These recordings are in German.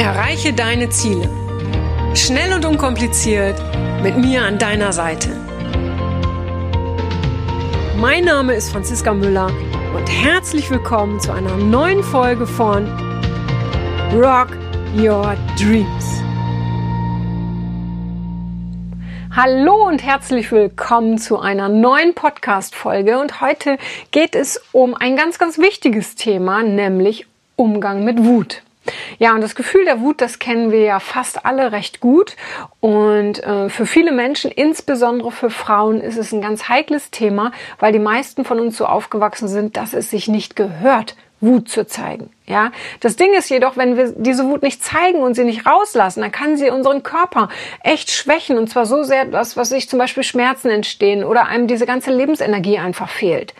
Erreiche deine Ziele. Schnell und unkompliziert mit mir an deiner Seite. Mein Name ist Franziska Müller und herzlich willkommen zu einer neuen Folge von Rock Your Dreams. Hallo und herzlich willkommen zu einer neuen Podcast-Folge und heute geht es um ein ganz, ganz wichtiges Thema, nämlich Umgang mit Wut. Ja, und das Gefühl der Wut, das kennen wir ja fast alle recht gut. Und äh, für viele Menschen, insbesondere für Frauen, ist es ein ganz heikles Thema, weil die meisten von uns so aufgewachsen sind, dass es sich nicht gehört, Wut zu zeigen. Ja, das Ding ist jedoch, wenn wir diese Wut nicht zeigen und sie nicht rauslassen, dann kann sie unseren Körper echt schwächen und zwar so sehr, dass was sich zum Beispiel Schmerzen entstehen oder einem diese ganze Lebensenergie einfach fehlt.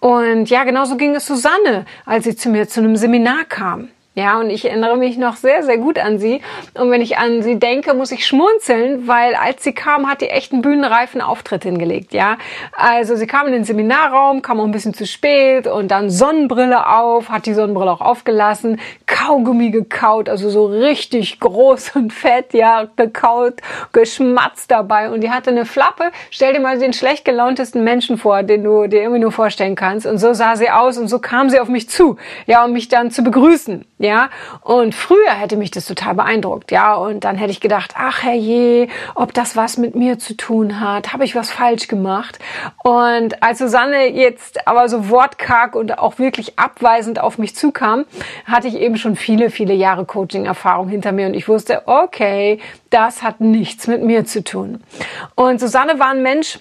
Und ja, genauso ging es Susanne, als sie zu mir zu einem Seminar kam. Ja, und ich erinnere mich noch sehr, sehr gut an sie. Und wenn ich an sie denke, muss ich schmunzeln, weil als sie kam, hat die echt einen bühnenreifen Auftritt hingelegt. Ja, also sie kam in den Seminarraum, kam auch ein bisschen zu spät und dann Sonnenbrille auf, hat die Sonnenbrille auch aufgelassen, Kaugummi gekaut, also so richtig groß und fett, ja, gekaut, geschmatzt dabei. Und die hatte eine Flappe. Stell dir mal den schlecht gelauntesten Menschen vor, den du dir irgendwie nur vorstellen kannst. Und so sah sie aus und so kam sie auf mich zu, ja, um mich dann zu begrüßen ja. Und früher hätte mich das total beeindruckt, ja. Und dann hätte ich gedacht, ach herrje, ob das was mit mir zu tun hat, habe ich was falsch gemacht. Und als Susanne jetzt aber so wortkarg und auch wirklich abweisend auf mich zukam, hatte ich eben schon viele, viele Jahre Coaching-Erfahrung hinter mir und ich wusste, okay, das hat nichts mit mir zu tun. Und Susanne war ein Mensch,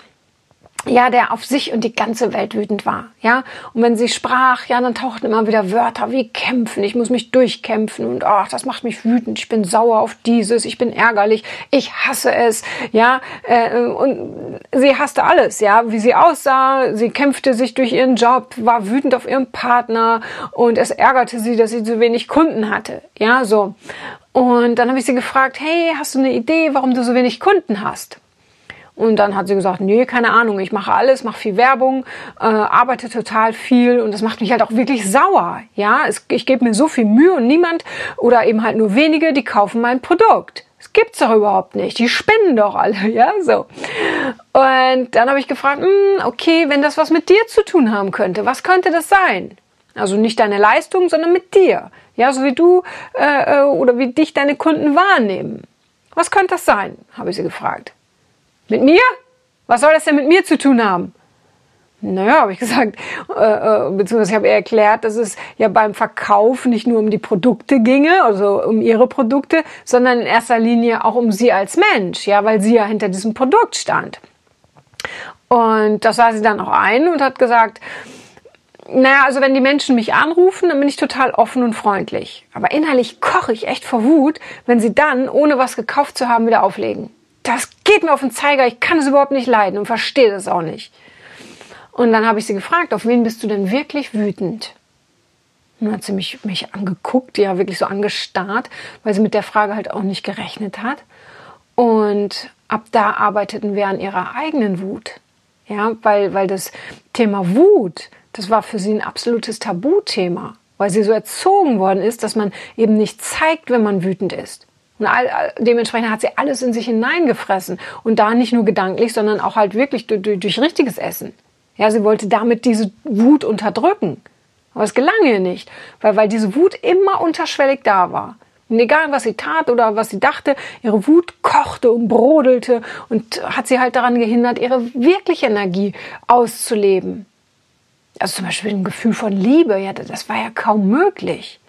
ja, der auf sich und die ganze Welt wütend war, ja. Und wenn sie sprach, ja, dann tauchten immer wieder Wörter wie kämpfen, ich muss mich durchkämpfen und ach, das macht mich wütend, ich bin sauer auf dieses, ich bin ärgerlich, ich hasse es, ja. Äh, und sie hasste alles, ja, wie sie aussah, sie kämpfte sich durch ihren Job, war wütend auf ihren Partner und es ärgerte sie, dass sie zu wenig Kunden hatte, ja, so. Und dann habe ich sie gefragt, hey, hast du eine Idee, warum du so wenig Kunden hast? Und dann hat sie gesagt, nee, keine Ahnung, ich mache alles, mache viel Werbung, äh, arbeite total viel und das macht mich halt auch wirklich sauer. Ja, es, ich gebe mir so viel Mühe und niemand oder eben halt nur wenige, die kaufen mein Produkt. Das gibt's doch überhaupt nicht. Die spenden doch alle, ja, so. Und dann habe ich gefragt, hm, okay, wenn das was mit dir zu tun haben könnte, was könnte das sein? Also nicht deine Leistung, sondern mit dir. Ja, so wie du äh, äh oder wie dich deine Kunden wahrnehmen. Was könnte das sein? habe ich sie gefragt. Mit mir? Was soll das denn mit mir zu tun haben? Naja, habe ich gesagt, äh, äh, beziehungsweise habe ihr erklärt, dass es ja beim Verkauf nicht nur um die Produkte ginge, also um ihre Produkte, sondern in erster Linie auch um sie als Mensch, ja, weil sie ja hinter diesem Produkt stand. Und das sah sie dann auch ein und hat gesagt, naja, also wenn die Menschen mich anrufen, dann bin ich total offen und freundlich. Aber innerlich koche ich echt vor Wut, wenn sie dann, ohne was gekauft zu haben, wieder auflegen das geht mir auf den Zeiger, ich kann es überhaupt nicht leiden und verstehe das auch nicht. Und dann habe ich sie gefragt, auf wen bist du denn wirklich wütend? Und dann hat sie mich, mich angeguckt, ja wirklich so angestarrt, weil sie mit der Frage halt auch nicht gerechnet hat. Und ab da arbeiteten wir an ihrer eigenen Wut. Ja, weil, weil das Thema Wut, das war für sie ein absolutes Tabuthema, weil sie so erzogen worden ist, dass man eben nicht zeigt, wenn man wütend ist. Und all, dementsprechend hat sie alles in sich hineingefressen. Und da nicht nur gedanklich, sondern auch halt wirklich durch, durch, richtiges Essen. Ja, sie wollte damit diese Wut unterdrücken. Aber es gelang ihr nicht, weil, weil diese Wut immer unterschwellig da war. Und egal, was sie tat oder was sie dachte, ihre Wut kochte und brodelte und hat sie halt daran gehindert, ihre wirkliche Energie auszuleben. Also zum Beispiel ein Gefühl von Liebe, ja, das war ja kaum möglich.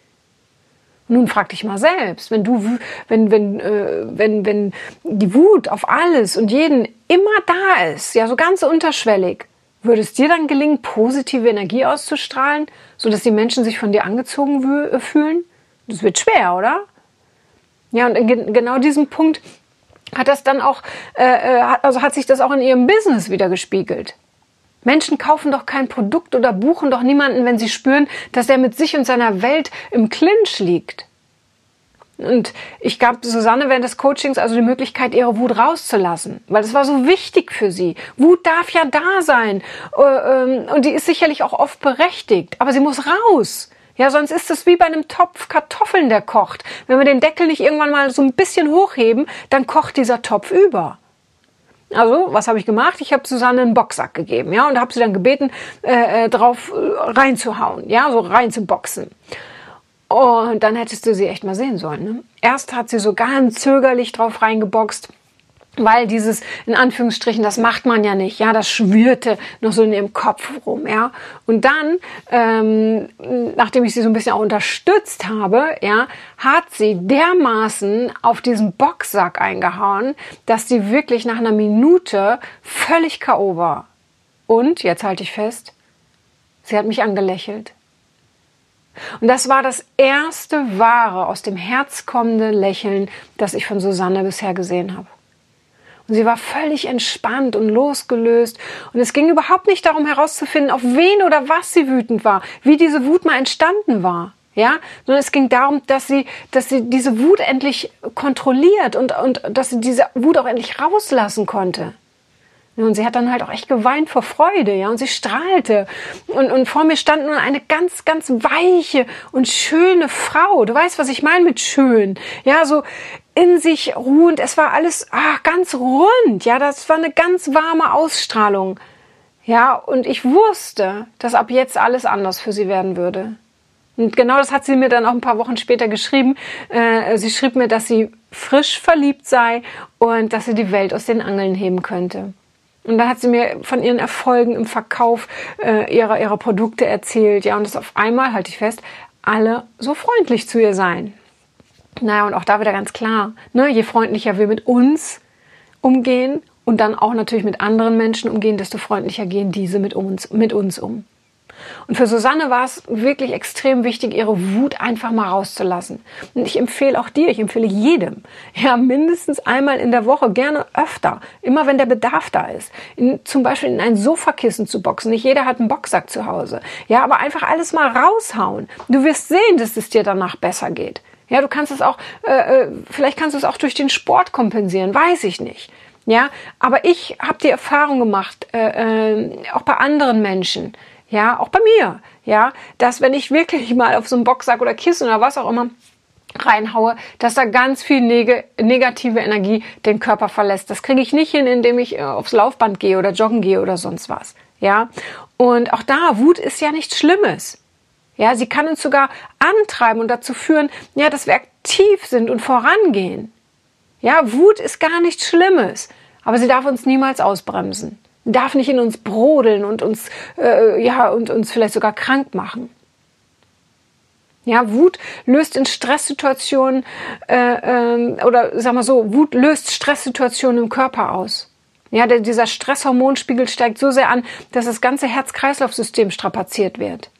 Nun frag dich mal selbst, wenn du, wenn, wenn, äh, wenn, wenn die Wut auf alles und jeden immer da ist, ja, so ganz unterschwellig, würde es dir dann gelingen, positive Energie auszustrahlen, sodass die Menschen sich von dir angezogen äh, fühlen? Das wird schwer, oder? Ja, und in genau diesem Punkt hat das dann auch, äh, äh also hat sich das auch in ihrem Business wieder gespiegelt. Menschen kaufen doch kein Produkt oder buchen doch niemanden, wenn sie spüren, dass er mit sich und seiner Welt im Clinch liegt. Und ich gab Susanne während des Coachings also die Möglichkeit, ihre Wut rauszulassen, weil es war so wichtig für sie. Wut darf ja da sein äh, ähm, und die ist sicherlich auch oft berechtigt, aber sie muss raus. Ja, sonst ist es wie bei einem Topf Kartoffeln, der kocht. Wenn wir den Deckel nicht irgendwann mal so ein bisschen hochheben, dann kocht dieser Topf über. Also, was habe ich gemacht? Ich habe Susanne einen Boxsack gegeben, ja, und habe sie dann gebeten, äh, äh drauf äh, reinzuhauen, ja, so reinzuboxen. Und dann hättest du sie echt mal sehen sollen. Ne? Erst hat sie so ganz zögerlich drauf reingeboxt weil dieses in Anführungsstrichen das macht man ja nicht ja das schwirrte noch so in ihrem Kopf rum ja. Und dann ähm, nachdem ich sie so ein bisschen auch unterstützt habe ja hat sie dermaßen auf diesen Boxsack eingehauen dass sie wirklich nach einer Minute völlig KO war. Und jetzt halte ich fest sie hat mich angelächelt. Und das war das erste wahre aus dem Herz kommende Lächeln, das ich von Susanne bisher gesehen habe. Und sie war völlig entspannt und losgelöst. Und es ging überhaupt nicht darum herauszufinden, auf wen oder was sie wütend war, wie diese Wut mal entstanden war. Ja, sondern es ging darum, dass sie, dass sie diese Wut endlich kontrolliert und, und dass sie diese Wut auch endlich rauslassen konnte. Und sie hat dann halt auch echt geweint vor Freude, ja, und sie strahlte. Und, und vor mir stand nun eine ganz, ganz weiche und schöne Frau. Du weißt, was ich meine mit schön. Ja, so in sich ruhend. Es war alles ah, ganz rund. Ja, das war eine ganz warme Ausstrahlung. Ja, und ich wusste, dass ab jetzt alles anders für sie werden würde. Und genau das hat sie mir dann auch ein paar Wochen später geschrieben. Äh, sie schrieb mir, dass sie frisch verliebt sei und dass sie die Welt aus den Angeln heben könnte. Und dann hat sie mir von ihren Erfolgen im Verkauf äh, ihrer, ihrer Produkte erzählt. Ja, und das auf einmal, halte ich fest, alle so freundlich zu ihr sein. Naja, und auch da wieder ganz klar, ne, je freundlicher wir mit uns umgehen und dann auch natürlich mit anderen Menschen umgehen, desto freundlicher gehen diese mit uns, mit uns um. Und für Susanne war es wirklich extrem wichtig, ihre Wut einfach mal rauszulassen. Und ich empfehle auch dir, ich empfehle jedem, ja, mindestens einmal in der Woche, gerne öfter, immer wenn der Bedarf da ist, in, zum Beispiel in ein Sofakissen zu boxen. Nicht jeder hat einen Boxsack zu Hause. Ja, aber einfach alles mal raushauen. Du wirst sehen, dass es dir danach besser geht. Ja, du kannst es auch, äh, äh vielleicht kannst du es auch durch den Sport kompensieren, weiß ich nicht. Ja, aber ich habe die Erfahrung gemacht, äh, äh, auch bei anderen Menschen, ja, auch bei mir, ja, dass wenn ich wirklich mal auf so einen Boxsack oder Kissen oder was auch immer reinhaue, dass da ganz viel neg negative Energie den Körper verlässt. Das kriege ich nicht hin, indem ich äh, aufs Laufband gehe oder joggen gehe oder sonst was. Ja, und auch da, Wut ist ja nichts Schlimmes. Ja, sie kann uns sogar antreiben und dazu führen, ja, dass wir aktiv sind und vorangehen. Ja, Wut ist gar nichts Schlimmes, aber sie darf uns niemals ausbremsen darf nicht in uns brodeln und uns, äh, ja, und uns vielleicht sogar krank machen. Ja, Wut löst in Stresssituationen äh, äh, oder sag mal so, Wut löst Stresssituationen im Körper aus. Ja, der, dieser Stresshormonspiegel steigt so sehr an, dass das ganze Herz-Kreislauf-System strapaziert wird.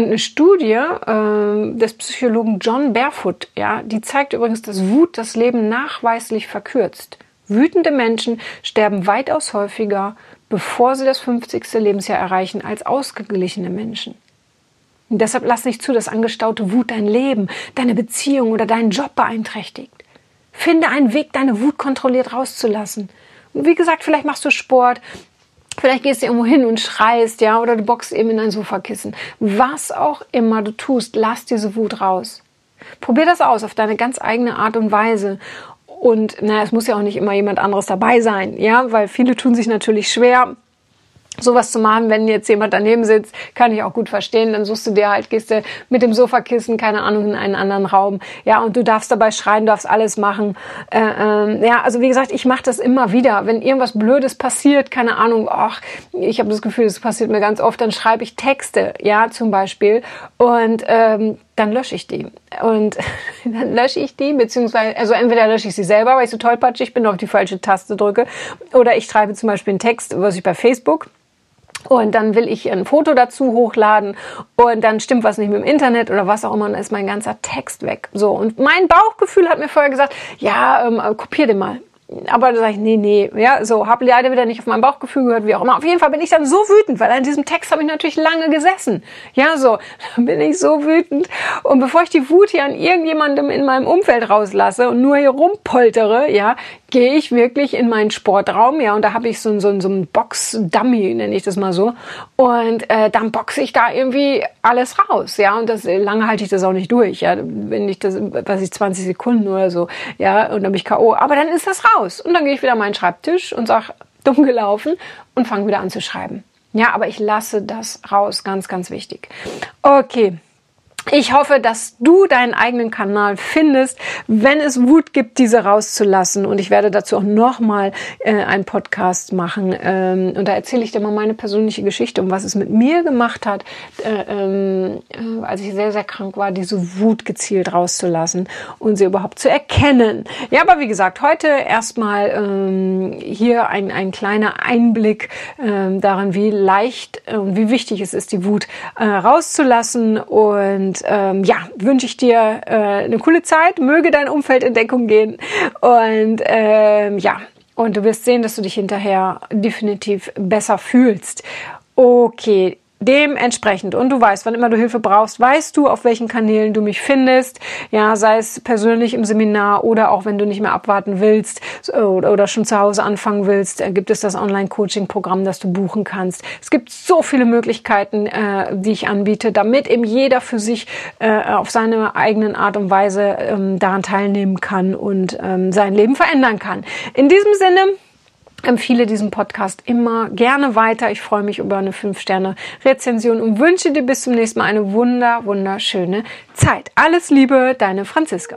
Und eine Studie äh, des Psychologen John Barefoot, ja, die zeigt übrigens, dass Wut das Leben nachweislich verkürzt. Wütende Menschen sterben weitaus häufiger, bevor sie das 50. Lebensjahr erreichen, als ausgeglichene Menschen. Und deshalb lass nicht zu, dass angestaute Wut dein Leben, deine Beziehung oder deinen Job beeinträchtigt. Finde einen Weg, deine Wut kontrolliert rauszulassen. Und wie gesagt, vielleicht machst du Sport, vielleicht gehst du irgendwo hin und schreist, ja, oder du boxst eben in ein Sofakissen. Was auch immer du tust, lass diese Wut raus. Probier das aus auf deine ganz eigene Art und Weise und naja, es muss ja auch nicht immer jemand anderes dabei sein, ja, weil viele tun sich natürlich schwer, sowas zu machen, wenn jetzt jemand daneben sitzt, kann ich auch gut verstehen. Dann suchst du dir halt, gehst du mit dem Sofakissen, keine Ahnung, in einen anderen Raum. Ja, und du darfst dabei schreien, darfst alles machen. Äh, äh, ja, also wie gesagt, ich mache das immer wieder. Wenn irgendwas Blödes passiert, keine Ahnung, ach, ich habe das Gefühl, das passiert mir ganz oft, dann schreibe ich Texte, ja, zum Beispiel. Und ähm, dann lösche ich die. Und dann lösche ich die, beziehungsweise, also entweder lösche ich sie selber, weil ich so tollpatschig bin, auf die falsche Taste drücke, oder ich schreibe zum Beispiel einen Text, was ich bei Facebook und dann will ich ein Foto dazu hochladen und dann stimmt was nicht mit dem Internet oder was auch immer und dann ist mein ganzer Text weg. So und mein Bauchgefühl hat mir vorher gesagt, ja, ähm, kopier den mal. Aber da sage ich, nee, nee, ja, so, habe leider wieder nicht auf mein Bauchgefühl gehört, wie auch immer. Auf jeden Fall bin ich dann so wütend, weil an diesem Text habe ich natürlich lange gesessen. Ja, so, dann bin ich so wütend. Und bevor ich die Wut hier an irgendjemandem in meinem Umfeld rauslasse und nur hier rumpoltere, ja, gehe ich wirklich in meinen Sportraum, ja, und da habe ich so, so, so einen Box-Dummy, nenne ich das mal so. Und äh, dann boxe ich da irgendwie alles raus, ja, und das lange halte ich das auch nicht durch, ja, wenn ich das, was ich 20 Sekunden oder so, ja, und dann bin ich K.O. Aber dann ist das raus. Und dann gehe ich wieder an meinen Schreibtisch und sage, dumm gelaufen und fange wieder an zu schreiben. Ja, aber ich lasse das raus, ganz, ganz wichtig. Okay. Ich hoffe, dass du deinen eigenen Kanal findest, wenn es Wut gibt, diese rauszulassen. Und ich werde dazu auch nochmal äh, einen Podcast machen. Ähm, und da erzähle ich dir mal meine persönliche Geschichte, um was es mit mir gemacht hat, äh, ähm, äh, als ich sehr, sehr krank war, diese Wut gezielt rauszulassen und sie überhaupt zu erkennen. Ja, aber wie gesagt, heute erstmal ähm, hier ein, ein kleiner Einblick ähm, daran, wie leicht und wie wichtig es ist, die Wut äh, rauszulassen und und ähm, ja, wünsche ich dir äh, eine coole Zeit. Möge dein Umfeld in Deckung gehen. Und ähm, ja, und du wirst sehen, dass du dich hinterher definitiv besser fühlst. Okay, dementsprechend und du weißt, wann immer du Hilfe brauchst, weißt du, auf welchen Kanälen du mich findest, ja, sei es persönlich im Seminar oder auch wenn du nicht mehr abwarten willst oder, schon zu Hause anfangen willst, äh, gibt es das Online-Coaching-Programm, das du buchen kannst. Es gibt so viele Möglichkeiten, äh, die ich anbiete, damit eben jeder für sich äh, auf seine eigenen Art und Weise ähm, daran teilnehmen kann und ähm, sein Leben verändern kann. In diesem Sinne, empfehle diesen Podcast immer gerne weiter. Ich freue mich über eine 5-Sterne-Rezension und wünsche dir bis zum nächsten Mal eine wunder, wunderschöne Zeit. Alles Liebe, deine Franziska.